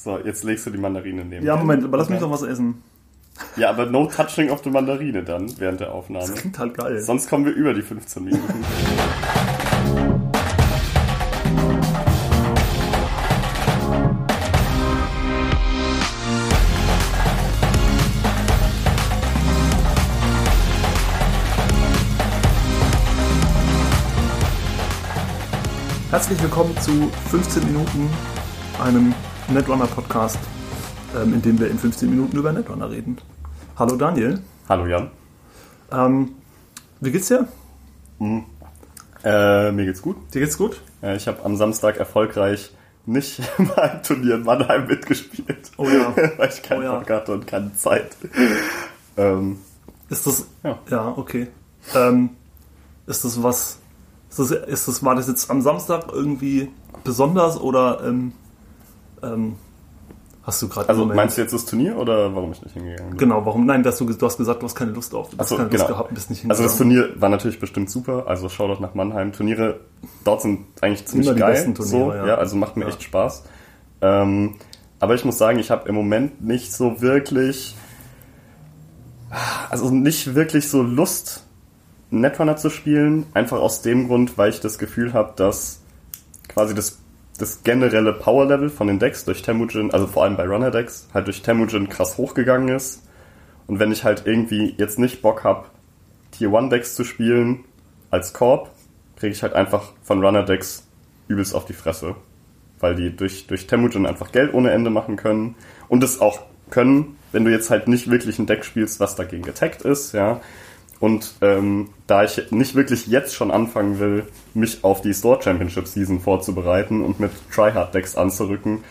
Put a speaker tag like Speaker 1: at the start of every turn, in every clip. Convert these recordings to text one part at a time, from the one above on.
Speaker 1: So, jetzt legst du die Mandarine neben.
Speaker 2: Ja. Moment, aber lass mich doch was essen.
Speaker 1: Ja, aber no touching auf die Mandarine dann während der
Speaker 2: Das
Speaker 1: Aufnahme.
Speaker 2: klingt halt geil.
Speaker 1: Sonst kommen wir über die 15 Minuten.
Speaker 2: Herzlich willkommen zu 15 Minuten, einem Netrunner Podcast, ähm, in dem wir in 15 Minuten über Netrunner reden. Hallo Daniel,
Speaker 1: Hallo Jan.
Speaker 2: ähm, wie geht's dir?
Speaker 1: Äh, mir geht's gut.
Speaker 2: Dir geht's gut?
Speaker 1: Äh, ich habe am Samstag erfolgreich nicht beim Turnier in Mannheim mitgespielt.
Speaker 2: Oh ja.
Speaker 1: Weil ich keinen
Speaker 2: Oh ja.
Speaker 1: Bock hatte und keine Zeit. ähm,
Speaker 2: Ist das,
Speaker 1: Ja.
Speaker 2: ja, okay. Ähm, ist das was, ist das, ist das, war das jetzt am Samstag irgendwie besonders oder ähm, ähm, hast du gerade
Speaker 1: also meinst du jetzt das Turnier oder warum ich nicht hingegangen bin?
Speaker 2: Genau, warum? Nein, dass du, du hast gesagt, du hast keine Lust auf. Du hast
Speaker 1: so,
Speaker 2: keine
Speaker 1: genau.
Speaker 2: Lust gehabt bist nicht
Speaker 1: Also das
Speaker 2: hingegangen.
Speaker 1: Turnier war natürlich bestimmt super. Also Shoutout nach Mannheim. Turniere dort sind eigentlich ziemlich
Speaker 2: Immer die
Speaker 1: geil.
Speaker 2: besten Turniere,
Speaker 1: so,
Speaker 2: ja.
Speaker 1: ja. also macht mir
Speaker 2: Ja.
Speaker 1: echt Spaß. Ähm, aber ich muss sagen, ich habe im Moment nicht so wirklich, also nicht wirklich so Lust, Netrunner zu spielen. Einfach aus dem Grund, weil ich das Gefühl habe, dass quasi das, das generelle Power-Level von den Decks durch Temujin, also vor allem bei Runner-Decks, halt durch Temujin krass hochgegangen ist. Und wenn ich halt irgendwie jetzt nicht Bock habe, Tier 1 Decks zu spielen als Korb, kriege ich halt einfach von Runner Decks übelst auf die Fresse. Weil die durch, durch Temujin einfach Geld ohne Ende machen können. Und es auch können, wenn du jetzt halt nicht wirklich ein Deck spielst, was dagegen getaggt ist, ja. Und ähm, da ich nicht wirklich jetzt schon anfangen will, mich auf die Store Championship Season vorzubereiten und mit Tryhard Decks anzurücken,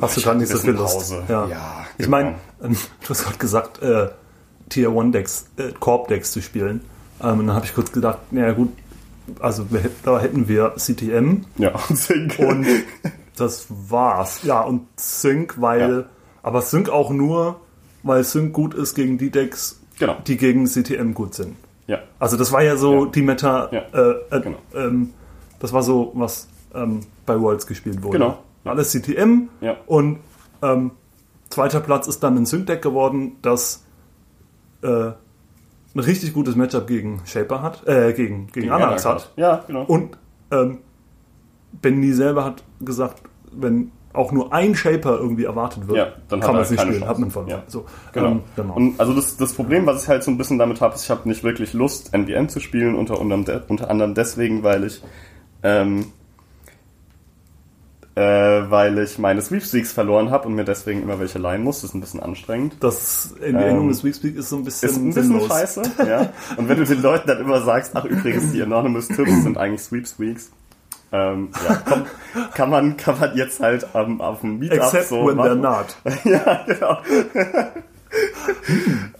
Speaker 2: Hast du
Speaker 1: hab
Speaker 2: nicht so viel Lust.
Speaker 1: Pause.
Speaker 2: Ja.
Speaker 1: Ja,
Speaker 2: ich
Speaker 1: genau.
Speaker 2: meine, ähm, du hast gerade gesagt, äh, Tier 1 Decks, äh, Korb Decks zu spielen. Ähm, und dann habe ich kurz gedacht, naja gut, also da hätten wir CTM
Speaker 1: ja, und Sync.
Speaker 2: und das war's. Ja, und Sync, weil,
Speaker 1: Ja.
Speaker 2: aber Sync auch nur, weil Sync gut ist gegen die Decks,
Speaker 1: Genau.
Speaker 2: die gegen CTM gut sind.
Speaker 1: ja,
Speaker 2: Also das war ja so
Speaker 1: Ja.
Speaker 2: die Meta,
Speaker 1: Ja,
Speaker 2: äh, äh,
Speaker 1: genau.
Speaker 2: ähm, das war so, was ähm, bei Worlds gespielt wurde.
Speaker 1: Genau.
Speaker 2: Alles CTM
Speaker 1: Ja.
Speaker 2: und ähm, zweiter Platz ist dann ein Sync-Deck geworden, das äh, ein richtig gutes Matchup gegen Shaper hat, äh, gegen, gegen,
Speaker 1: Gegen
Speaker 2: Anax
Speaker 1: Anax
Speaker 2: hat.
Speaker 1: Ja, genau.
Speaker 2: Und ähm, Benny selber hat gesagt, wenn auch nur ein Shaper irgendwie erwartet wird,
Speaker 1: Ja, dann
Speaker 2: kann man es nicht spielen,
Speaker 1: Chance.
Speaker 2: hat man verloren.
Speaker 1: Ja.
Speaker 2: So,
Speaker 1: Genau.
Speaker 2: ähm, genau.
Speaker 1: Und also das, das Problem, was ich halt so ein bisschen damit habe, ist, ich habe nicht wirklich Lust, NBN zu spielen, unter, unter anderem deswegen, weil ich ähm, äh, weil ich meine Sweepstakes verloren habe und mir deswegen immer welche leihen muss. Das ist ein bisschen anstrengend.
Speaker 2: das in die Endung
Speaker 1: Ähm,
Speaker 2: des Weekspeak ist so ein bisschen,
Speaker 1: Ist ein bisschen
Speaker 2: sinnlos.
Speaker 1: scheiße, ja. Und wenn du den Leuten dann immer sagst, ach übrigens, die Anonymous Tipps sind eigentlich Sweepstakes, ähm, ja, komm, kann man, kann man jetzt halt ähm, auf dem Meetup
Speaker 2: Except
Speaker 1: so
Speaker 2: when they're
Speaker 1: machen.
Speaker 2: not.
Speaker 1: ja, genau.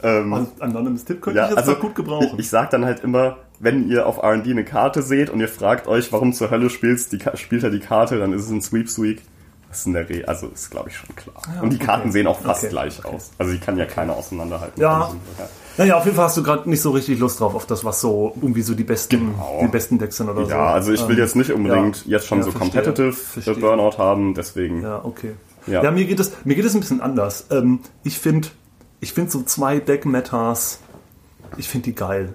Speaker 1: ähm,
Speaker 2: Also, Anonymous Tipp könnte
Speaker 1: Ja,
Speaker 2: ich jetzt
Speaker 1: also
Speaker 2: gut gebrauchen.
Speaker 1: Ich, ich sag dann halt immer, wenn ihr auf R&D eine Karte seht und ihr fragt euch, warum zur Hölle spielst, die, spielt er die Karte, dann ist es ein Sweepsweek. Das ist in der Re also ist glaube ich schon klar. und die
Speaker 2: okay.
Speaker 1: Karten sehen auch fast
Speaker 2: Okay,
Speaker 1: gleich aus. Also die kann ja keiner auseinanderhalten.
Speaker 2: Ja.
Speaker 1: Also,
Speaker 2: naja, auf jeden Fall hast du gerade nicht so richtig Lust drauf, auf das, was so irgendwie so die besten,
Speaker 1: Genau.
Speaker 2: die besten Decks sind oder so.
Speaker 1: Ja, also ich will
Speaker 2: Ähm,
Speaker 1: jetzt nicht unbedingt
Speaker 2: ja.
Speaker 1: jetzt schon
Speaker 2: Ja,
Speaker 1: so
Speaker 2: verstehe.
Speaker 1: competitive
Speaker 2: Verstehe.
Speaker 1: Burnout haben, deswegen.
Speaker 2: Ja, okay.
Speaker 1: Ja.
Speaker 2: Ja, mir, geht es, mir geht es ein bisschen anders. Ähm, ich finde ich find so zwei Deck-Metas, ich finde die geil.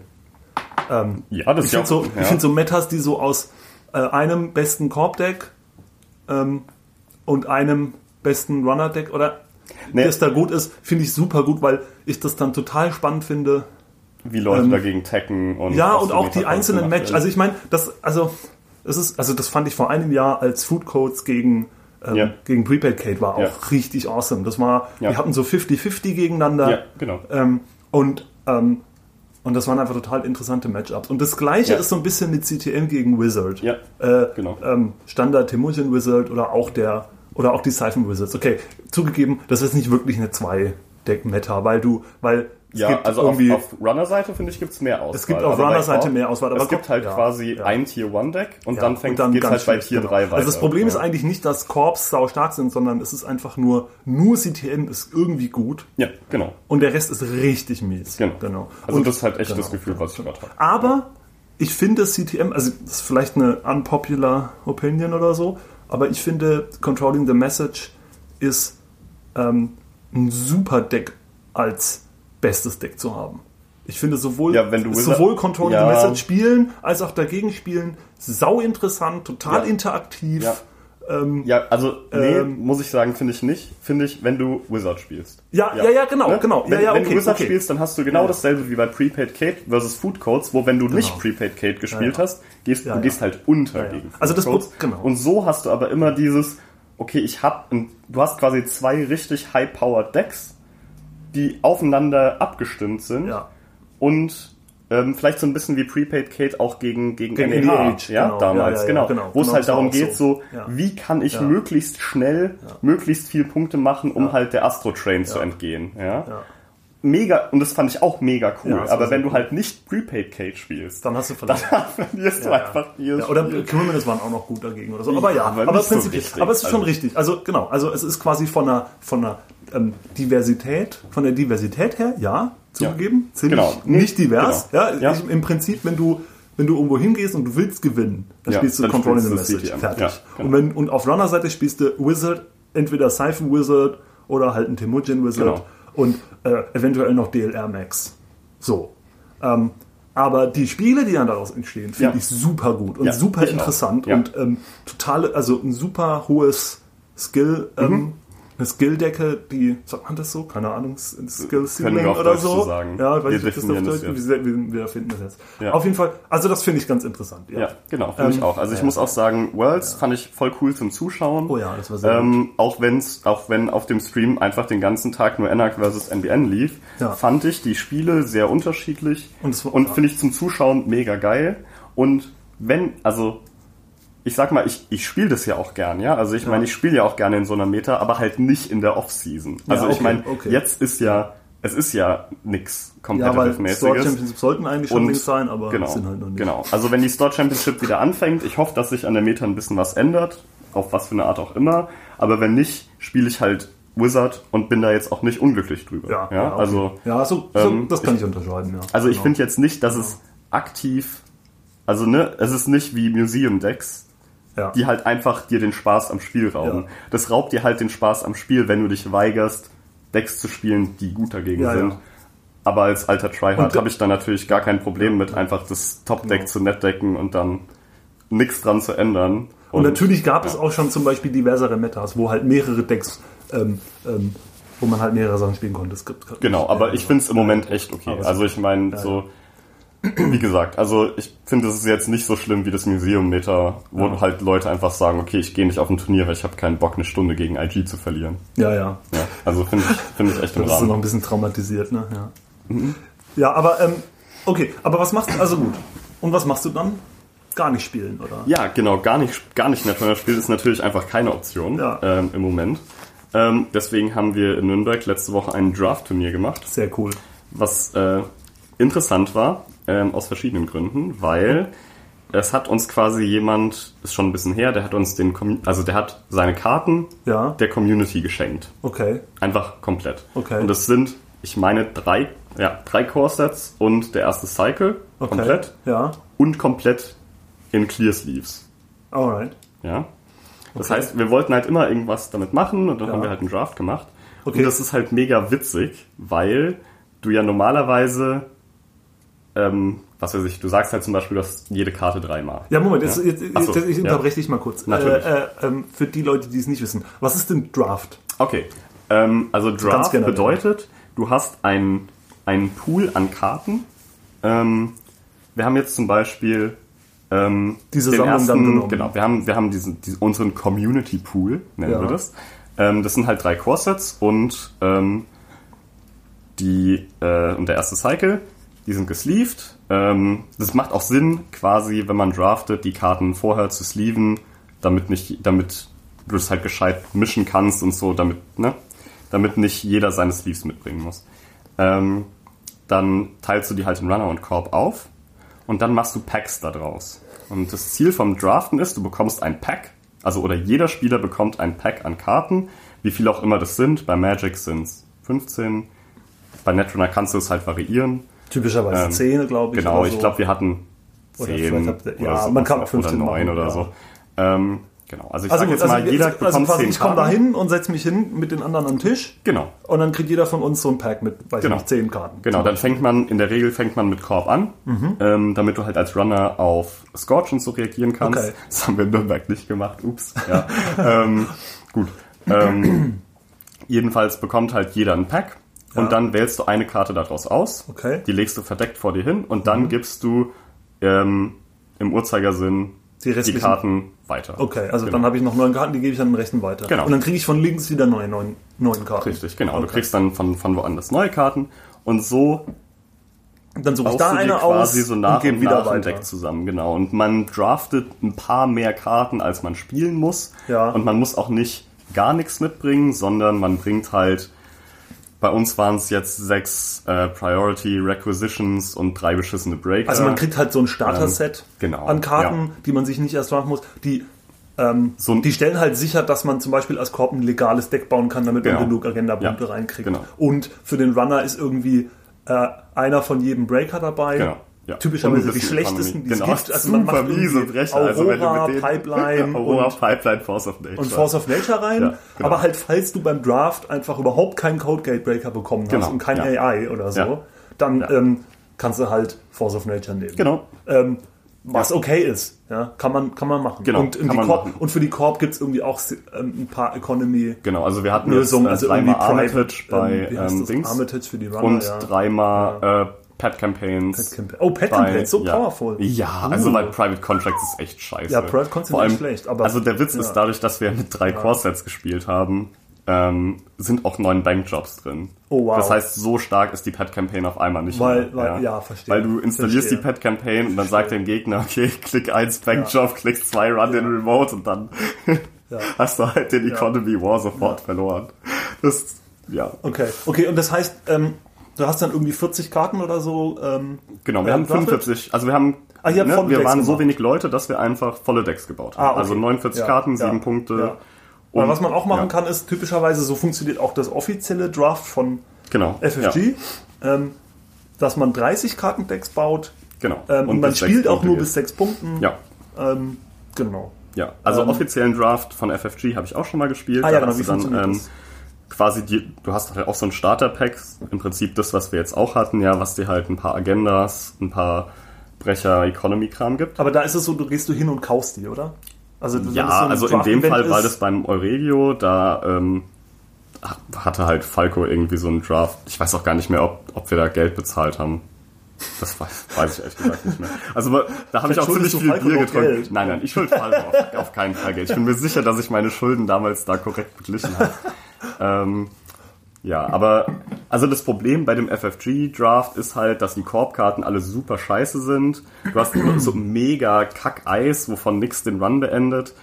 Speaker 2: Ähm,
Speaker 1: Ja, das
Speaker 2: ich
Speaker 1: ist ja
Speaker 2: finde so,
Speaker 1: ja.
Speaker 2: ich find so Metas, die so aus äh, einem besten Korb-Deck ähm, und einem besten Runner-Deck oder
Speaker 1: Nee.
Speaker 2: das da gut ist, finde ich super gut, weil ich das dann total spannend finde.
Speaker 1: wie Leute
Speaker 2: ähm,
Speaker 1: dagegen tacken und
Speaker 2: Ja, und auch die einzelnen Match.
Speaker 1: werden.
Speaker 2: Also ich meine, das, also, das ist, also das fand ich vor einem Jahr als Food Codes gegen, ähm,
Speaker 1: Ja.
Speaker 2: gegen Prepaid Kate war auch
Speaker 1: Ja.
Speaker 2: richtig awesome. Das war,
Speaker 1: Ja.
Speaker 2: wir hatten so 50-50 gegeneinander.
Speaker 1: genau.
Speaker 2: Ähm, und, ähm, und das waren einfach total interessante Matchups. Und das gleiche
Speaker 1: Ja.
Speaker 2: ist so ein bisschen mit CTM gegen Wizard.
Speaker 1: Ja,
Speaker 2: Äh,
Speaker 1: genau.
Speaker 2: ähm, Standard Temujin Wizard oder auch der oder auch die Siphon Wizards. Okay, zugegeben, das ist nicht wirklich eine zwei-Deck-Meta, weil du, weil
Speaker 1: Ja,
Speaker 2: gibt
Speaker 1: also auf,
Speaker 2: irgendwie
Speaker 1: auf Runner-Seite finde ich gibt's mehr Auswahl.
Speaker 2: Es gibt auf
Speaker 1: Aber bei
Speaker 2: Runner-Seite mehr Auswahl, aber
Speaker 1: es gibt halt
Speaker 2: ja,
Speaker 1: quasi
Speaker 2: ja.
Speaker 1: ein Tier 1 Deck und
Speaker 2: Ja,
Speaker 1: dann fängt
Speaker 2: und
Speaker 1: geht's
Speaker 2: ganz
Speaker 1: halt bei Tier
Speaker 2: genau.
Speaker 1: 3 weiter.
Speaker 2: Also das Problem ist eigentlich nicht, dass Korps sau stark sind, sondern es ist einfach nur, nur CTM ist irgendwie gut
Speaker 1: Ja, genau.
Speaker 2: und der Rest ist richtig mies.
Speaker 1: Genau. Also
Speaker 2: Und-
Speaker 1: das ist halt echt
Speaker 2: genau,
Speaker 1: das Gefühl, was ich gerade habe.
Speaker 2: Aber ich finde CTM, also das ist vielleicht eine unpopular Opinion oder so, aber ich finde Controlling the Message ist ähm, ein super Deck als bestes Deck zu haben. Ich finde sowohl,
Speaker 1: Ja, wenn du Wizard-
Speaker 2: sowohl Control
Speaker 1: Ja.
Speaker 2: the Message spielen als auch dagegen spielen sau interessant, total
Speaker 1: Ja.
Speaker 2: interaktiv.
Speaker 1: Ja.
Speaker 2: Ähm,
Speaker 1: Ja, also, nee,
Speaker 2: Ähm,
Speaker 1: muss ich sagen, finde ich nicht. Finde ich, wenn du Wizard spielst.
Speaker 2: Ja, ja, ja, genau, genau.
Speaker 1: Wenn,
Speaker 2: Ja, ja,
Speaker 1: wenn
Speaker 2: okay,
Speaker 1: du Wizard
Speaker 2: okay.
Speaker 1: spielst, dann hast du genau dasselbe wie bei Prepaid Kate versus Food Codes, wo wenn du nicht Prepaid Kate gespielt hast, gehst, du gehst halt unter
Speaker 2: Ja, ja.
Speaker 1: gegen
Speaker 2: Also das
Speaker 1: Food Codes.
Speaker 2: Genau.
Speaker 1: Und so hast du aber immer dieses, okay, ich hab, du hast quasi zwei richtig high-powered Decks, die aufeinander abgestimmt sind
Speaker 2: Ja.
Speaker 1: und ähm, vielleicht so ein bisschen wie Prepaid Kate auch gegen, gegen,
Speaker 2: Gegen
Speaker 1: NEH,
Speaker 2: NEH,
Speaker 1: ja,
Speaker 2: genau.
Speaker 1: damals,
Speaker 2: Ja, ja,
Speaker 1: genau.
Speaker 2: genau.
Speaker 1: Wo es
Speaker 2: Genau,
Speaker 1: halt
Speaker 2: das war
Speaker 1: darum geht,
Speaker 2: so.
Speaker 1: wie kann ich möglichst schnell, möglichst viel Punkte machen, um halt der Astro-Train zu entgehen, ja. Mega, und das fand ich auch mega cool,
Speaker 2: Ja,
Speaker 1: aber wenn du halt nicht Prepaid Kate spielst,
Speaker 2: Dann hast du verloren.
Speaker 1: dann verlierst du
Speaker 2: Ja, ja.
Speaker 1: einfach jedes
Speaker 2: Ja, oder. Criminals waren auch noch gut dagegen oder so. Aber ja,
Speaker 1: aber
Speaker 2: aber,
Speaker 1: so
Speaker 2: prinzipiell.
Speaker 1: richtig.
Speaker 2: aber es ist schon
Speaker 1: Also-
Speaker 2: richtig. Also genau, also es ist quasi von einer, von einer ähm, Diversität, von der Diversität her, ja, zugegeben. Ziemlich
Speaker 1: Genau.
Speaker 2: Nicht divers.
Speaker 1: genau.
Speaker 2: Ja, Im Prinzip, wenn du wenn du irgendwo hingehst und du willst gewinnen, dann spielst du
Speaker 1: dann
Speaker 2: Control in the
Speaker 1: du
Speaker 2: Message. Fertig.
Speaker 1: Genau.
Speaker 2: Und, wenn, und auf Runner-Seite spielst du Wizard, entweder Siphon Wizard oder halt ein Temujin Wizard
Speaker 1: Genau.
Speaker 2: Und äh, eventuell noch DLR Max. So. Ähm, aber die Spiele, die dann daraus entstehen, finde
Speaker 1: Ja.
Speaker 2: ich super gut und
Speaker 1: Ja,
Speaker 2: super interessant und ähm, totale, also ein super hohes Skill,
Speaker 1: Mhm.
Speaker 2: Eine Skill-Decke, die, sagt man das so? Keine Ahnung, Skill Ceiling oder
Speaker 1: Deutsch
Speaker 2: so.
Speaker 1: sagen.
Speaker 2: Ja, ich weiß
Speaker 1: Wir
Speaker 2: nicht, das auf
Speaker 1: definieren das
Speaker 2: Deutsch,
Speaker 1: jetzt.
Speaker 2: wir, finden das jetzt.
Speaker 1: Ja.
Speaker 2: Auf jeden Fall, also das finde ich ganz interessant. Ja.
Speaker 1: Ja, genau, finde ich
Speaker 2: Ähm,
Speaker 1: auch. Also ich
Speaker 2: ja.
Speaker 1: muss auch sagen, Worlds fand ich voll cool zum Zuschauen.
Speaker 2: Oh ja, das war sehr
Speaker 1: ähm, auch wenn's, auch wenn auf dem Stream einfach den ganzen Tag nur Enac vs. NBN lief,
Speaker 2: Ja.
Speaker 1: fand ich die Spiele sehr unterschiedlich
Speaker 2: Und
Speaker 1: und
Speaker 2: ja.
Speaker 1: finde ich zum Zuschauen mega geil. Und wenn, also ich sag mal, ich, ich spiele das ja auch gern, ja. Also ich meine, ich spiele ja auch gerne in so einer Meta, aber halt nicht in der Off-Season. Also ich
Speaker 2: okay,
Speaker 1: meine,
Speaker 2: okay.
Speaker 1: jetzt ist ja, es ist ja nix
Speaker 2: Ja, weil Store
Speaker 1: Competitive-mäßiges.
Speaker 2: Championships sollten eigentlich schon links sein, aber
Speaker 1: genau,
Speaker 2: sind halt noch nicht.
Speaker 1: Genau. Also wenn die Store Championship wieder anfängt, ich hoffe, dass sich an der Meta ein bisschen was ändert, auf was für eine Art auch immer. Aber wenn nicht, spiele ich halt Wizard und bin da jetzt auch nicht unglücklich drüber.
Speaker 2: Ja,
Speaker 1: ja,
Speaker 2: okay.
Speaker 1: also
Speaker 2: ja so, so
Speaker 1: ähm,
Speaker 2: das kann ich, unterschreiben, ja.
Speaker 1: also ich
Speaker 2: Genau.
Speaker 1: finde jetzt nicht, dass es aktiv, also ne, es ist nicht wie Museum Decks,
Speaker 2: ja.
Speaker 1: die halt einfach dir den Spaß am Spiel rauben.
Speaker 2: Ja.
Speaker 1: Das raubt dir halt den Spaß am Spiel, wenn du dich weigerst, Decks zu spielen, die gut dagegen
Speaker 2: Ja,
Speaker 1: sind. Aber als alter Tryhard
Speaker 2: Und-
Speaker 1: habe ich da natürlich gar kein Problem mit, einfach das Top-Deck
Speaker 2: Genau.
Speaker 1: zu netdecken und dann nichts dran zu ändern.
Speaker 2: Und natürlich gab es auch schon zum Beispiel diversere Metas, wo halt mehrere Decks, ähm, ähm, wo man halt mehrere Sachen spielen konnte. Es gibt,
Speaker 1: Genau, aber ich finde es im Moment echt okay. Also ich meine, so, wie gesagt, also ich finde, es ist jetzt nicht so schlimm wie das Museum-Meta, wo
Speaker 2: Ja.
Speaker 1: halt Leute einfach sagen, okay, ich gehe nicht auf ein Turnier, weil ich habe keinen Bock, eine Stunde gegen IG zu verlieren.
Speaker 2: Ja, ja.
Speaker 1: Ja, also finde ich, finde ich echt im
Speaker 2: Das ist noch
Speaker 1: Rahmen.
Speaker 2: ein bisschen traumatisiert, ne? Ja,
Speaker 1: Mhm.
Speaker 2: ja aber, ähm, okay, aber was machst du, also gut. Und was machst du dann? Gar nicht spielen, oder?
Speaker 1: Ja, genau, gar nicht, gar nicht Netrunner spielen ist natürlich einfach keine Option
Speaker 2: Ja.
Speaker 1: ähm, im Moment. Ähm, deswegen haben wir in Nürnberg letzte Woche ein Draft-Turnier gemacht,
Speaker 2: Sehr cool.
Speaker 1: was äh, interessant war, ähm, aus verschiedenen Gründen, weil es hat uns quasi jemand, ist schon ein bisschen her, der hat uns den, also der hat seine Karten
Speaker 2: Ja,
Speaker 1: der Community geschenkt.
Speaker 2: okay.
Speaker 1: Einfach komplett.
Speaker 2: Okay.
Speaker 1: Und das sind, ich meine, drei, ja, drei Core-Sets und der erste Cycle
Speaker 2: okay.
Speaker 1: komplett
Speaker 2: Ja,
Speaker 1: und komplett in Clear Sleeves.
Speaker 2: alright.
Speaker 1: Ja. Das
Speaker 2: Okay.
Speaker 1: heißt, wir wollten halt immer irgendwas damit machen und dann
Speaker 2: Ja.
Speaker 1: haben wir halt einen Draft gemacht.
Speaker 2: Okay.
Speaker 1: Und das ist halt mega witzig, weil du ja normalerweise, ähm, was weiß ich, du sagst halt zum Beispiel, du hast jede Karte dreimal.
Speaker 2: Ja, Moment, jetzt,
Speaker 1: Ja.
Speaker 2: jetzt,
Speaker 1: Ach so,
Speaker 2: jetzt, ich
Speaker 1: ja.
Speaker 2: unterbreche dich mal kurz.
Speaker 1: Natürlich.
Speaker 2: Äh, äh, für die Leute, die es nicht wissen. Was ist denn Draft?
Speaker 1: Okay. Ähm, also Draft
Speaker 2: generell.
Speaker 1: bedeutet, du hast einen, einen Pool an Karten. Ähm, wir haben jetzt zum Beispiel ähm,
Speaker 2: Diese
Speaker 1: den
Speaker 2: Sammlung genommen.
Speaker 1: Genau, wir haben, wir haben diesen, diesen, unseren Community Pool, nennen
Speaker 2: Ja.
Speaker 1: wir das. Ähm, das sind halt drei Core-Sets und ähm, die äh, und der erste Cycle, die sind gesleeved. Ähm, das macht auch Sinn, quasi, wenn man draftet, die Karten vorher zu sleeven, damit nicht, damit du es halt gescheit mischen kannst und so, damit, ne? Damit nicht jeder seine Sleeves mitbringen muss. Ähm, dann teilst du die halt in Runner und Korb auf und dann machst du Packs da draus. Und das Ziel vom Draften ist, du bekommst ein Pack, also oder jeder Spieler bekommt ein Pack an Karten, wie viel auch immer das sind. Bei Magic sind es 15, bei Netrunner kannst du es halt variieren.
Speaker 2: Typischerweise
Speaker 1: Ähm,
Speaker 2: 10, glaube ich.
Speaker 1: Genau,
Speaker 2: oder
Speaker 1: ich
Speaker 2: so.
Speaker 1: glaube, wir hatten
Speaker 2: Oder
Speaker 1: 10
Speaker 2: vielleicht habt ihr-
Speaker 1: oder,
Speaker 2: ja,
Speaker 1: so,
Speaker 2: man kann
Speaker 1: oder
Speaker 2: 15
Speaker 1: 9
Speaker 2: machen,
Speaker 1: oder
Speaker 2: ja.
Speaker 1: so. Ähm, Genau. Also ich
Speaker 2: Also,
Speaker 1: sag
Speaker 2: gut,
Speaker 1: jetzt mal,
Speaker 2: also,
Speaker 1: jeder
Speaker 2: also
Speaker 1: bekommt
Speaker 2: quasi,
Speaker 1: zehn
Speaker 2: ich komme da hin und setze mich hin mit den anderen am Tisch
Speaker 1: Genau.
Speaker 2: und dann kriegt jeder von uns so ein Pack mit, weiß
Speaker 1: Genau.
Speaker 2: ich nicht, zehn Karten.
Speaker 1: Genau, dann fängt man, in der Regel fängt man mit Korb an, ähm, damit du halt als Runner auf Scorch und so reagieren kannst.
Speaker 2: Okay.
Speaker 1: Das haben wir in Nürnberg nicht gemacht, ups. Ja. ähm, gut. Ähm, jedenfalls bekommt halt jeder ein Pack
Speaker 2: Ja.
Speaker 1: und dann wählst du eine Karte daraus aus.
Speaker 2: Okay.
Speaker 1: Die legst du verdeckt vor dir hin und dann gibst du ähm, im Uhrzeigersinn
Speaker 2: Die
Speaker 1: die, Karten weiter.
Speaker 2: Okay, also
Speaker 1: Genau.
Speaker 2: dann habe ich noch neun Karten, die gebe ich an den rechten weiter.
Speaker 1: Genau.
Speaker 2: Und dann kriege ich von links wieder neue neun, neun Karten.
Speaker 1: Richtig, genau. Du
Speaker 2: Okay.
Speaker 1: kriegst dann von, von woanders neue Karten und so
Speaker 2: Dann suche ich da
Speaker 1: du
Speaker 2: eine
Speaker 1: quasi
Speaker 2: aus
Speaker 1: so nach
Speaker 2: und gebe
Speaker 1: und
Speaker 2: wieder
Speaker 1: nach ein
Speaker 2: weiter.
Speaker 1: Deck zusammen, genau. Und man draftet ein paar mehr Karten, als man spielen muss.
Speaker 2: Ja.
Speaker 1: Und man muss auch nicht gar nichts mitbringen, sondern man bringt halt, bei uns waren es jetzt sechs äh, Priority Requisitions und drei beschissene Breaker.
Speaker 2: Also man kriegt halt so ein Starter-Set
Speaker 1: genau,
Speaker 2: an Karten,
Speaker 1: ja.
Speaker 2: die man sich nicht erst machen muss. Die, ähm,
Speaker 1: So
Speaker 2: die stellen halt sicher, dass man zum Beispiel als Korb ein legales Deck bauen kann, damit
Speaker 1: Genau.
Speaker 2: man genug Agenda-Punkte
Speaker 1: Ja,
Speaker 2: reinkriegt.
Speaker 1: genau.
Speaker 2: Und für den Runner ist irgendwie äh, einer von jedem Breaker dabei.
Speaker 1: Genau. Ja.
Speaker 2: Typischerweise
Speaker 1: Und
Speaker 2: die schlechtesten, die
Speaker 1: Economy.
Speaker 2: es gibt. Also man macht
Speaker 1: miese
Speaker 2: irgendwie
Speaker 1: Brecher. also wenn du
Speaker 2: Aurora,
Speaker 1: mit
Speaker 2: Pipeline
Speaker 1: Aurora,
Speaker 2: und-
Speaker 1: Pipeline, Force of Nature.
Speaker 2: und Force of Nature rein.
Speaker 1: Ja, genau.
Speaker 2: Aber halt, falls du beim Draft einfach überhaupt keinen Code Gate Breaker bekommen hast
Speaker 1: Genau,
Speaker 2: und kein
Speaker 1: ja.
Speaker 2: AI oder so,
Speaker 1: Ja.
Speaker 2: dann Ähm, kannst du halt Force of Nature nehmen.
Speaker 1: Genau.
Speaker 2: Ähm, was
Speaker 1: Ja.
Speaker 2: okay ist, ja, kann man, kann man machen.
Speaker 1: Genau,
Speaker 2: und,
Speaker 1: man
Speaker 2: Korb,
Speaker 1: machen.
Speaker 2: und für die Korb gibt es irgendwie auch ähm, ein paar Economy
Speaker 1: Genau, also wir hatten
Speaker 2: Lösungen,
Speaker 1: jetzt
Speaker 2: also
Speaker 1: äh, dreimal
Speaker 2: irgendwie
Speaker 1: Armitage bei
Speaker 2: ähm,
Speaker 1: ähm? Dings
Speaker 2: Armitage für die Runner,
Speaker 1: und
Speaker 2: ja.
Speaker 1: dreimal äh, Pet Campaigns.
Speaker 2: Pet Campa- oh, Pet
Speaker 1: bei-
Speaker 2: Campaigns, so
Speaker 1: ja.
Speaker 2: powerful.
Speaker 1: Ja,
Speaker 2: Uh.
Speaker 1: also bei Private Contracts ist echt scheiße.
Speaker 2: Ja, Private Contracts nicht schlecht, aber-
Speaker 1: also der Witz
Speaker 2: ja.
Speaker 1: ist dadurch, dass wir mit drei Core-Sets gespielt haben, ähm, sind auch neun Bankjobs drin.
Speaker 2: Oh, wow.
Speaker 1: Das heißt, so stark ist die Pet Campaign auf einmal nicht
Speaker 2: Weil-
Speaker 1: mehr.
Speaker 2: weil- ja, verstehe.
Speaker 1: Weil du installierst
Speaker 2: Verstehe.
Speaker 1: die Pet Campaign und dann sagt der Gegner, okay, klick eins Bankjob, klick zwei Run in Remote und dann hast du halt den Economy War sofort verloren. Das, ja.
Speaker 2: Okay, okay, und das heißt, ähm, du hast dann irgendwie 40 Karten oder so. Ähm,
Speaker 1: Genau, wir haben 45, also wir haben,
Speaker 2: Ah,
Speaker 1: ne, wir
Speaker 2: Decks
Speaker 1: waren so
Speaker 2: gemacht.
Speaker 1: wenig Leute, dass wir einfach volle Decks gebaut haben.
Speaker 2: Ah, okay.
Speaker 1: Also 49
Speaker 2: Ja,
Speaker 1: Karten,
Speaker 2: ja,
Speaker 1: 7 Punkte.
Speaker 2: ja.
Speaker 1: Und-
Speaker 2: was man auch machen kann, ist typischerweise, so funktioniert auch das offizielle Draft von
Speaker 1: Genau.
Speaker 2: FFG, ähm, dass man 30 Kartendecks baut
Speaker 1: genau.
Speaker 2: ähm, und, man spielt auch nur
Speaker 1: geht.
Speaker 2: bis 6 Punkten.
Speaker 1: Ja,
Speaker 2: Ähm, genau.
Speaker 1: ja. Also
Speaker 2: Ähm,
Speaker 1: offiziellen Draft von FFG habe ich auch schon mal gespielt.
Speaker 2: Ah,
Speaker 1: Da
Speaker 2: ja, genau,
Speaker 1: hast
Speaker 2: wie
Speaker 1: du dann? Quasi die, du hast halt auch so ein Starter-Pack, im Prinzip das, was wir jetzt auch hatten, ja, was dir halt ein paar Agendas, ein paar Brecher-Economy-Kram gibt.
Speaker 2: Aber da ist es so, du gehst du hin und kaufst die, oder? Also,
Speaker 1: Ja,
Speaker 2: so
Speaker 1: also in dem Fall war das beim Euregio, da ähm, hatte halt Falco irgendwie so einen Draft. Ich weiß auch gar nicht mehr, ob, ob wir da Geld bezahlt haben. Das weiß, weiß ich ehrlich gesagt nicht mehr. Also da habe ich auch ziemlich viel
Speaker 2: Falco
Speaker 1: Bier getrunken.
Speaker 2: Geld?
Speaker 1: Nein, nein, ich schuld Falco auf, auf keinen Fall Geld. Ich bin mir sicher, dass ich meine Schulden damals da korrekt beglichen habe. Ähm, ja, aber also das Problem bei dem FFG-Draft ist halt, dass die Korbkarten alle super scheiße sind. Du hast so mega Kack-Eis, wovon nix den Run beendet.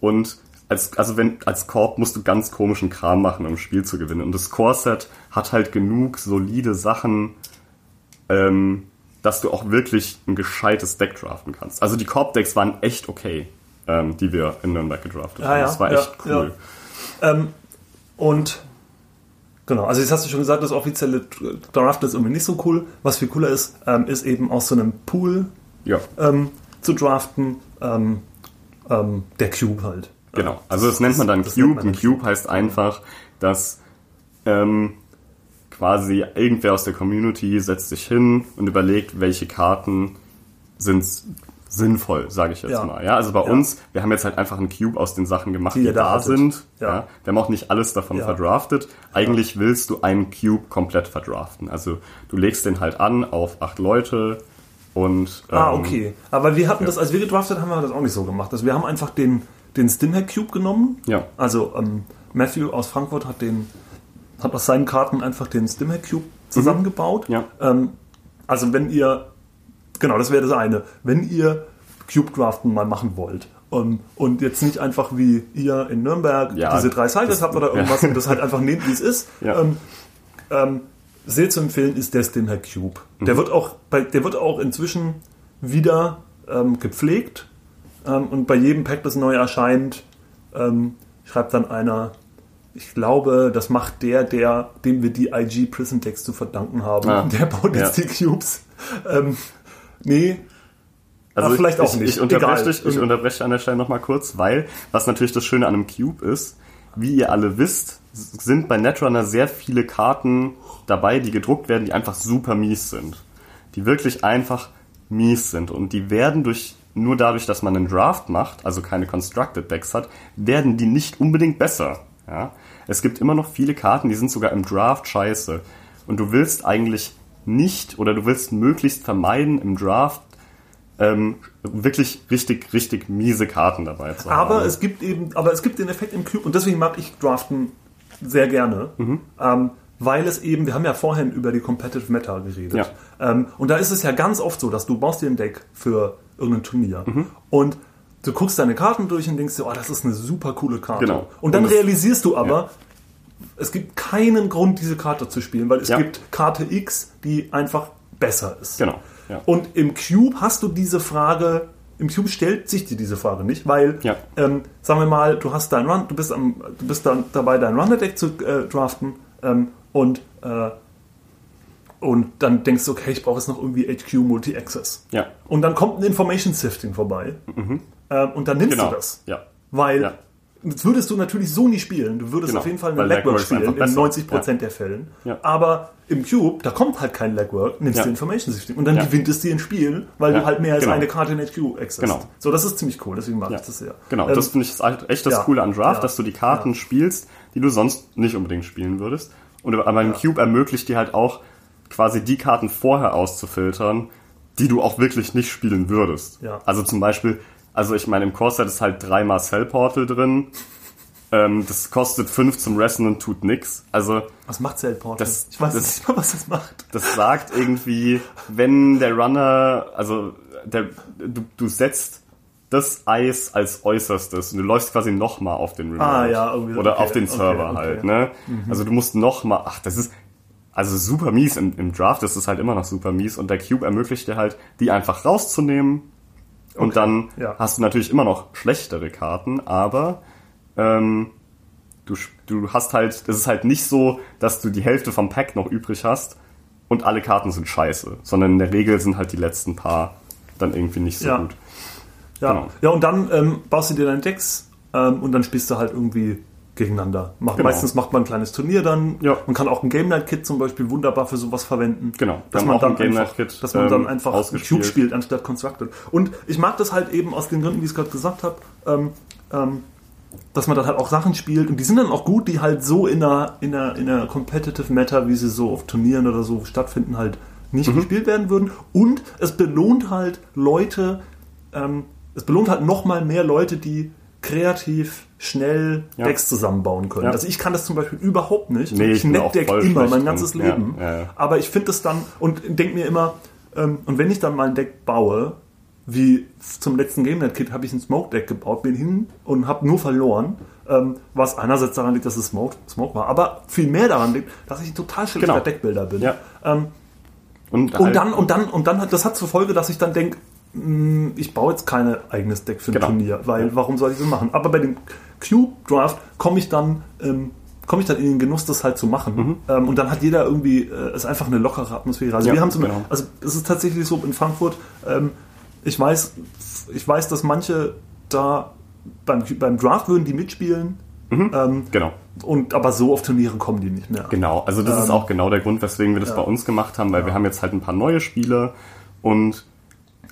Speaker 1: Und als, also wenn, als Korb musst du ganz komischen Kram machen, um ein Spiel zu gewinnen. Und das Core-Set hat halt genug solide Sachen, ähm, dass du auch wirklich ein gescheites Deck draften kannst. Also die Korb-Decks waren echt okay, ähm, die wir in Nürnberg gedraftet
Speaker 2: Ja,
Speaker 1: haben.
Speaker 2: ja,
Speaker 1: das war
Speaker 2: ja,
Speaker 1: echt cool.
Speaker 2: Ähm, und genau, also jetzt hast du schon gesagt, das offizielle Draft ist irgendwie nicht so cool. Was viel cooler ist, ähm, ist eben aus so einem Pool
Speaker 1: Ja.
Speaker 2: ähm, zu draften. Ähm, ähm, der Cube halt.
Speaker 1: Genau, also das nennt man dann
Speaker 2: das
Speaker 1: Cube. Ein Cube heißt einfach, dass ähm, quasi irgendwer aus der Community setzt sich hin und überlegt, welche Karten sind sinnvoll, sage ich jetzt
Speaker 2: Ja.
Speaker 1: mal. Ja, also bei
Speaker 2: Ja.
Speaker 1: uns, wir haben jetzt halt einfach einen Cube aus den Sachen gemacht,
Speaker 2: Die
Speaker 1: die,
Speaker 2: da
Speaker 1: sind.
Speaker 2: Ja.
Speaker 1: Ja. Wir haben auch nicht alles davon verdraftet. Eigentlich willst du einen Cube komplett verdraften. Also du legst den halt an auf acht Leute und
Speaker 2: Ah,
Speaker 1: ähm,
Speaker 2: okay. Aber wir hatten das, als wir gedraftet haben, haben wir das auch nicht so gemacht. Also wir haben einfach den, den Stimhack Cube genommen.
Speaker 1: Ja.
Speaker 2: Also ähm, Matthew aus Frankfurt hat den, hat aus seinen Karten einfach den Stimhack Cube zusammengebaut.
Speaker 1: Ja.
Speaker 2: Ähm, also wenn ihr, genau, das wäre das eine. Wenn ihr Cube Draften mal machen wollt ähm, und jetzt nicht einfach wie ihr in Nürnberg
Speaker 1: Ja,
Speaker 2: diese drei Cycles habt oder irgendwas
Speaker 1: ja.
Speaker 2: und das halt einfach nehmt, wie es ist,
Speaker 1: Ja.
Speaker 2: ähm, ähm, sehr zu empfehlen ist der Stimhack Cube.
Speaker 1: Mhm.
Speaker 2: Der wird auch bei, der wird auch inzwischen wieder ähm, gepflegt ähm, und bei jedem Pack, das neu erscheint, ähm, schreibt dann einer, ich glaube, das macht der, der, dem wir die IG Prison Decks zu verdanken haben.
Speaker 1: Ah,
Speaker 2: der baut jetzt
Speaker 1: ja.
Speaker 2: die Cubes. Ähm, nee,
Speaker 1: Also
Speaker 2: Ah, vielleicht
Speaker 1: ich,
Speaker 2: auch nicht.
Speaker 1: Ich unterbreche, dich, ich unterbreche an der Stelle nochmal kurz, weil, was natürlich das Schöne an einem Cube ist, wie ihr alle wisst, sind bei Netrunner sehr viele Karten dabei, die gedruckt werden, die einfach super mies sind. Die wirklich einfach mies sind. Und die werden durch, nur dadurch, dass man einen Draft macht, also keine Constructed Decks hat, werden die nicht unbedingt besser. Ja? Es gibt immer noch viele Karten, die sind sogar im Draft scheiße. Und du willst eigentlich nicht oder du willst möglichst vermeiden, im Draft ähm, wirklich richtig, richtig miese Karten dabei zu haben.
Speaker 2: Aber es gibt eben, aber es gibt den Effekt im Cube und deswegen mag ich Draften sehr gerne,
Speaker 1: Mhm.
Speaker 2: ähm, weil es eben, wir haben ja vorhin über die Competitive Meta geredet.
Speaker 1: Ja.
Speaker 2: Ähm, und da ist es ja ganz oft so, dass du baust dir ein Deck für irgendein Turnier
Speaker 1: Mhm.
Speaker 2: und du guckst deine Karten durch und denkst dir, oh, das ist eine super coole Karte.
Speaker 1: Genau.
Speaker 2: Und dann
Speaker 1: Und es-
Speaker 2: realisierst du aber,
Speaker 1: Ja.
Speaker 2: Es gibt keinen Grund, diese Karte zu spielen, weil es
Speaker 1: Ja.
Speaker 2: gibt Karte X, die einfach besser ist.
Speaker 1: Genau. Ja.
Speaker 2: Und im Cube hast du diese Frage, im Cube stellt sich dir diese Frage nicht, weil,
Speaker 1: Ja.
Speaker 2: ähm, sagen wir mal, du hast dein Run, du bist, am, du bist dann dabei, dein Runner-Deck zu äh, draften ähm, und, äh, und dann denkst du, okay, ich brauche jetzt noch irgendwie HQ Multi-Access.
Speaker 1: Ja.
Speaker 2: Und dann kommt ein Information Sifting vorbei ähm, und dann nimmst
Speaker 1: Genau.
Speaker 2: du das.
Speaker 1: Ja.
Speaker 2: Weil
Speaker 1: Ja.
Speaker 2: Das würdest du natürlich so nie spielen. Du würdest
Speaker 1: Genau,
Speaker 2: auf jeden Fall eine Legwork spielen, in
Speaker 1: besser.
Speaker 2: 90% der Fällen.
Speaker 1: Ja.
Speaker 2: Aber im Cube, da kommt halt kein Legwork, nimmst
Speaker 1: Ja.
Speaker 2: du Information System und dann
Speaker 1: Ja.
Speaker 2: gewinnt es dir ein Spiel, weil
Speaker 1: Ja,
Speaker 2: du halt mehr als
Speaker 1: genau.
Speaker 2: eine Karte in HQ accessed.
Speaker 1: Genau.
Speaker 2: So, das ist ziemlich cool, deswegen mag
Speaker 1: Ja.
Speaker 2: ich das sehr.
Speaker 1: Genau,
Speaker 2: Ähm,
Speaker 1: das finde ich echt das
Speaker 2: ja.
Speaker 1: Coole an Draft,
Speaker 2: Ja.
Speaker 1: dass du die Karten
Speaker 2: Ja.
Speaker 1: spielst, die du sonst nicht unbedingt spielen würdest. Und aber ein Cube ermöglicht dir halt auch quasi die Karten vorher auszufiltern, die du auch wirklich nicht spielen würdest.
Speaker 2: Ja.
Speaker 1: Also zum Beispiel, also ich meine, im Core-Set ist halt dreimal Cell Portal drin. Ähm, das kostet fünf zum Resten und tut nix. Also
Speaker 2: was macht Cell Portal?
Speaker 1: Das-
Speaker 2: ich weiß
Speaker 1: das-
Speaker 2: nicht mal, was das macht.
Speaker 1: das sagt irgendwie, wenn der Runner, also der, du, du setzt das Eis als äußerstes und du läufst quasi nochmal auf den Remote.
Speaker 2: Ah, ja, irgendwie,
Speaker 1: Oder
Speaker 2: okay,
Speaker 1: auf den
Speaker 2: okay,
Speaker 1: Server
Speaker 2: okay.
Speaker 1: halt, ne? Also du musst nochmal, ach, das ist, also super mies im, im Draft, das ist halt immer noch super mies und der Cube ermöglicht dir halt, die einfach rauszunehmen und
Speaker 2: Okay,
Speaker 1: dann
Speaker 2: ja.
Speaker 1: hast du natürlich immer noch schlechtere Karten, aber ähm, du, du hast halt, es ist halt nicht so, dass du die Hälfte vom Pack noch übrig hast und alle Karten sind scheiße, sondern in der Regel sind halt die letzten paar dann irgendwie nicht so
Speaker 2: Ja.
Speaker 1: gut.
Speaker 2: Ja,
Speaker 1: Genau.
Speaker 2: ja und dann ähm, baust du dir deine Decks ähm, und dann spielst du halt irgendwie gegeneinander. Macht,
Speaker 1: Genau.
Speaker 2: Meistens macht man ein kleines Turnier dann.
Speaker 1: Ja.
Speaker 2: Man kann auch ein Game Night Kit zum Beispiel wunderbar für sowas verwenden.
Speaker 1: Genau.
Speaker 2: Dass man dann
Speaker 1: ein
Speaker 2: einfach, dass man dann
Speaker 1: ähm,
Speaker 2: einfach. Cube spielt anstatt Constructed. Und ich mag das halt eben aus den Gründen, wie ich es gerade gesagt habe, ähm, ähm, dass man dann halt auch Sachen spielt und die sind dann auch gut, die halt so in einer, in einer, in einer Competitive Meta, wie sie so auf Turnieren oder so stattfinden, halt nicht
Speaker 1: Mhm.
Speaker 2: gespielt werden würden. Und es belohnt halt Leute, ähm, es belohnt halt nochmal mehr Leute, die kreativ schnell
Speaker 1: Ja.
Speaker 2: Decks zusammenbauen können.
Speaker 1: Ja.
Speaker 2: Also ich kann das zum Beispiel überhaupt nicht.
Speaker 1: Nee, ich
Speaker 2: ich
Speaker 1: voll
Speaker 2: immer, mein ganzes Leben.
Speaker 1: ja.
Speaker 2: Aber ich finde es dann und denke mir immer, ähm, und wenn ich dann mal ein Deck baue, wie zum letzten Game Night Kit habe ich ein Smoke Deck gebaut, bin hin und habe nur verloren. Ähm, was einerseits daran liegt, dass es Smoke, Smoke war, aber viel mehr daran liegt, dass ich ein total schlechter
Speaker 1: Genau.
Speaker 2: Deckbilder bin. Ähm,
Speaker 1: Und,
Speaker 2: und
Speaker 1: halt-
Speaker 2: dann, und dann, und dann hat das hat zur Folge, dass ich dann denke, ich baue jetzt kein eigenes Deck für ein
Speaker 1: Genau.
Speaker 2: Turnier, weil warum soll ich das machen? Aber bei dem Cube Draft komme ich dann, ähm, komme ich dann in den Genuss, das halt zu machen. Ähm, und dann hat jeder irgendwie, äh, ist einfach eine lockere Atmosphäre. Also
Speaker 1: Mhm. Ja,
Speaker 2: wir haben eine,
Speaker 1: genau.
Speaker 2: also es ist tatsächlich so in Frankfurt, ähm, ich weiß, ich weiß, dass manche da beim, beim Draft würden die mitspielen, ähm,
Speaker 1: genau.
Speaker 2: und aber so auf Turniere kommen die nicht mehr.
Speaker 1: Genau, also das ist
Speaker 2: Ähm,
Speaker 1: auch genau der Grund, weswegen wir das
Speaker 2: ja.
Speaker 1: bei uns gemacht haben, weil wir haben jetzt halt ein paar neue Spiele und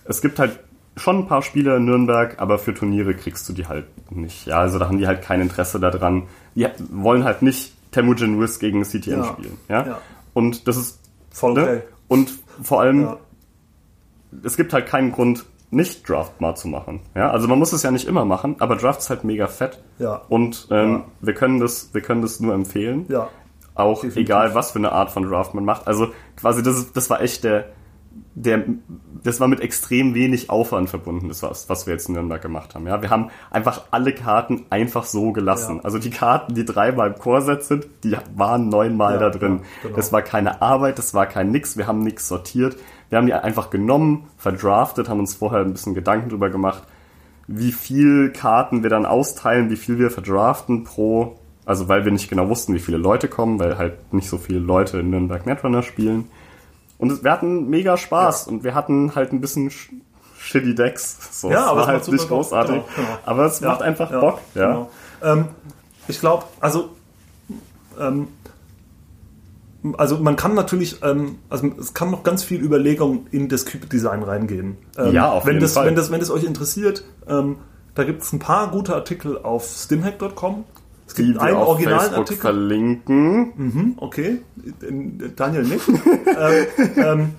Speaker 1: es gibt halt schon ein paar Spiele in Nürnberg, aber für Turniere kriegst du die halt nicht. Ja, also da haben die halt kein Interesse daran. Die wollen halt nicht Temujin Wiz gegen CTN
Speaker 2: Ja.
Speaker 1: spielen. Ja?
Speaker 2: Ja.
Speaker 1: Und das ist
Speaker 2: Voll
Speaker 1: ne?
Speaker 2: okay.
Speaker 1: Und vor allem,
Speaker 2: Ja.
Speaker 1: es gibt halt keinen Grund, nicht Draft mal zu machen. Ja, also man muss es ja nicht immer machen, aber Draft ist halt mega fett.
Speaker 2: Ja.
Speaker 1: Und ähm, wir können das, wir können das nur empfehlen.
Speaker 2: Ja.
Speaker 1: Auch
Speaker 2: Definitiv.
Speaker 1: egal, was für eine Art von Draft man macht. Also quasi, das, ist, das war echt der, der, das war mit extrem wenig Aufwand verbunden, das was, was wir jetzt in Nürnberg gemacht haben. Ja, wir haben einfach alle Karten einfach so gelassen.
Speaker 2: Ja.
Speaker 1: Also die Karten, die dreimal im Core-Set sind, die waren neunmal
Speaker 2: Ja,
Speaker 1: da drin.
Speaker 2: genau.
Speaker 1: Das war keine Arbeit, das war kein Nix, wir haben nichts sortiert. Wir haben die einfach genommen, verdraftet, haben uns vorher ein bisschen Gedanken drüber gemacht, wie viel Karten wir dann austeilen, wie viel wir verdraften pro, also weil wir nicht genau wussten, wie viele Leute kommen, weil halt nicht so viele Leute in Nürnberg Netrunner spielen. Und wir hatten mega Spaß und wir hatten halt ein bisschen Sch shitty Decks. So,
Speaker 2: Ja, aber
Speaker 1: war halt nicht großartig.
Speaker 2: Genau, genau.
Speaker 1: Aber es
Speaker 2: Ja,
Speaker 1: macht einfach
Speaker 2: ja,
Speaker 1: Bock. Ja.
Speaker 2: Genau. Ähm, ich glaube, also, ähm, also man kann natürlich, ähm, also es kann noch ganz viel Überlegung in das Cube-Design reingehen. Ähm,
Speaker 1: Ja, auf
Speaker 2: wenn
Speaker 1: jeden
Speaker 2: das,
Speaker 1: Fall.
Speaker 2: Wenn das, wenn das euch interessiert, ähm, da gibt es ein paar gute Artikel auf stimhack.com. Es
Speaker 1: Die
Speaker 2: gibt
Speaker 1: wir
Speaker 2: einen
Speaker 1: auf
Speaker 2: originalen
Speaker 1: Facebook
Speaker 2: Artikel.
Speaker 1: verlinken.
Speaker 2: Mhm, okay, Daniel nicht. ähm, ähm,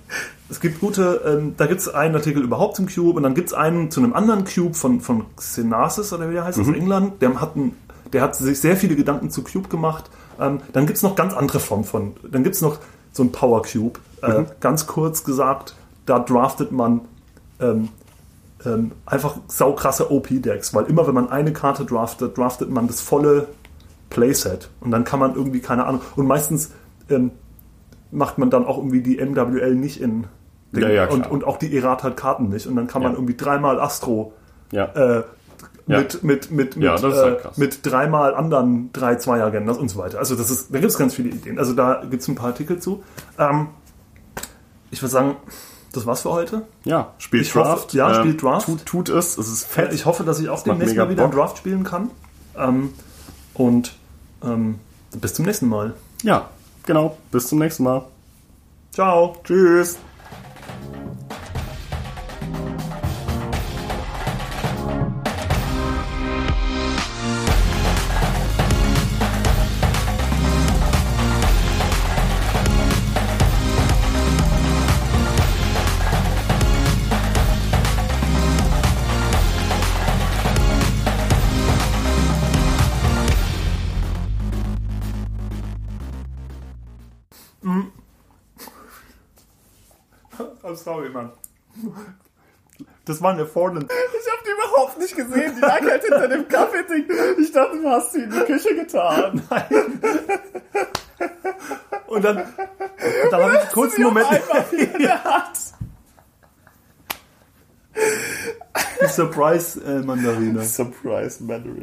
Speaker 2: es gibt gute, ähm, da gibt es einen Artikel überhaupt zum Cube und dann gibt es einen zu einem anderen Cube von, von Xenasis oder wie der heißt aus England. Der hat, ein, der hat sich sehr viele Gedanken zu Cube gemacht. Ähm, dann gibt es noch ganz andere Formen von. Dann gibt es noch so ein Power Cube. Äh, Ganz kurz gesagt, da draftet man ähm, ähm, einfach saukrasse OP-Decks, weil immer wenn man eine Karte draftet, draftet man das volle Playset und dann kann man irgendwie, keine Ahnung, und meistens ähm, macht man dann auch irgendwie die MWL nicht in
Speaker 1: Ja, ja,
Speaker 2: und, und auch die Errata-Karten nicht und dann kann man
Speaker 1: Ja.
Speaker 2: irgendwie dreimal Astro
Speaker 1: Ja.
Speaker 2: äh, mit, mit, mit, mit,
Speaker 1: halt
Speaker 2: äh, mit dreimal anderen 3-2-Agendas und so weiter. Also das ist, da gibt es ganz viele Ideen. Also da gibt es ein paar Artikel zu. Ähm, ich würde sagen, das war's für heute.
Speaker 1: ja, spielt
Speaker 2: Ich hoffe-
Speaker 1: Draft.
Speaker 2: ja,
Speaker 1: Äh,
Speaker 2: spielt Draft.
Speaker 1: Tut, tut es, es ist fett.
Speaker 2: Ich hoffe, dass ich auch demnächst mal wieder
Speaker 1: Bock.
Speaker 2: Draft spielen kann. Ähm, und ähm, bis zum nächsten Mal.
Speaker 1: ja, genau. Bis zum nächsten Mal.
Speaker 2: Ciao.
Speaker 1: Tschüss.
Speaker 2: Sorry, Mann. Das war eine Fordland.
Speaker 1: Ich hab die überhaupt nicht gesehen. Die lag halt hinter dem Kaffeeding. Ich dachte, du hast sie in die Küche getan.
Speaker 2: Und dann, und dann habe ich kurz einen Moment.
Speaker 1: In der Hand.
Speaker 2: Surprise äh, Mandarine.
Speaker 1: Surprise Mandarin.